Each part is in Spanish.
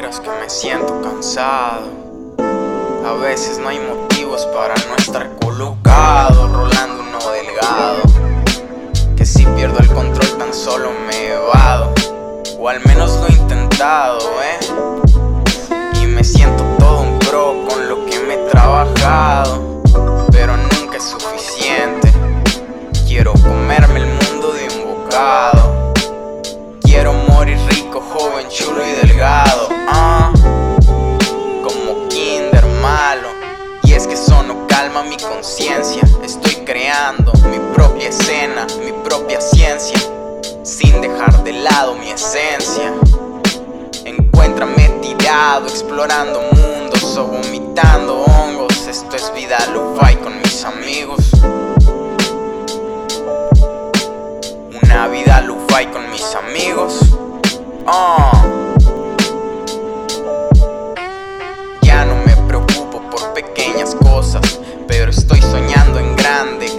que me siento cansado. A veces no hay motivos para no estar colocado, rolando uno delgado. Que si pierdo el control tan solo me evado, o al menos lo he intentado, eh. Calma mi conciencia. Estoy creando mi propia escena, mi propia ciencia. Sin dejar de lado mi esencia. Encuéntrame tirado, explorando mundos o vomitando hongos. Esto es vida lo-fi con mis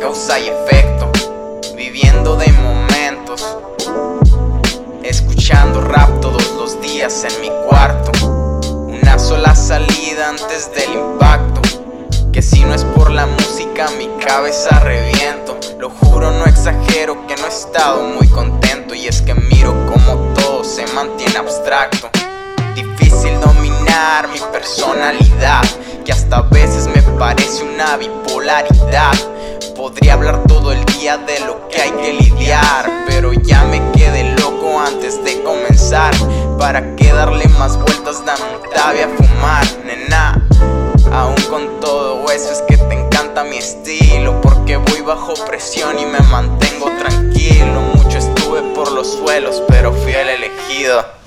causa y efecto, viviendo de momentos, escuchando rap todos los días en mi cuarto, una sola salida antes del impacto, que si no es por la música mi cabeza reviento, lo juro no exagero que no he estado muy contento y es que miro como todo se mantiene abstracto. Difícil dominar mi personalidad, que hasta a veces me parece una bipolaridad. Podría hablar todo el día de lo que hay que lidiar, pero ya me quedé loco antes de comenzar. ¿Para qué darle más vueltas? Dame un tabi a fumar, nena. Aún con todo eso es que te encanta mi estilo, porque voy bajo presión y me mantengo tranquilo. Mucho estuve por los suelos, pero fui el elegido.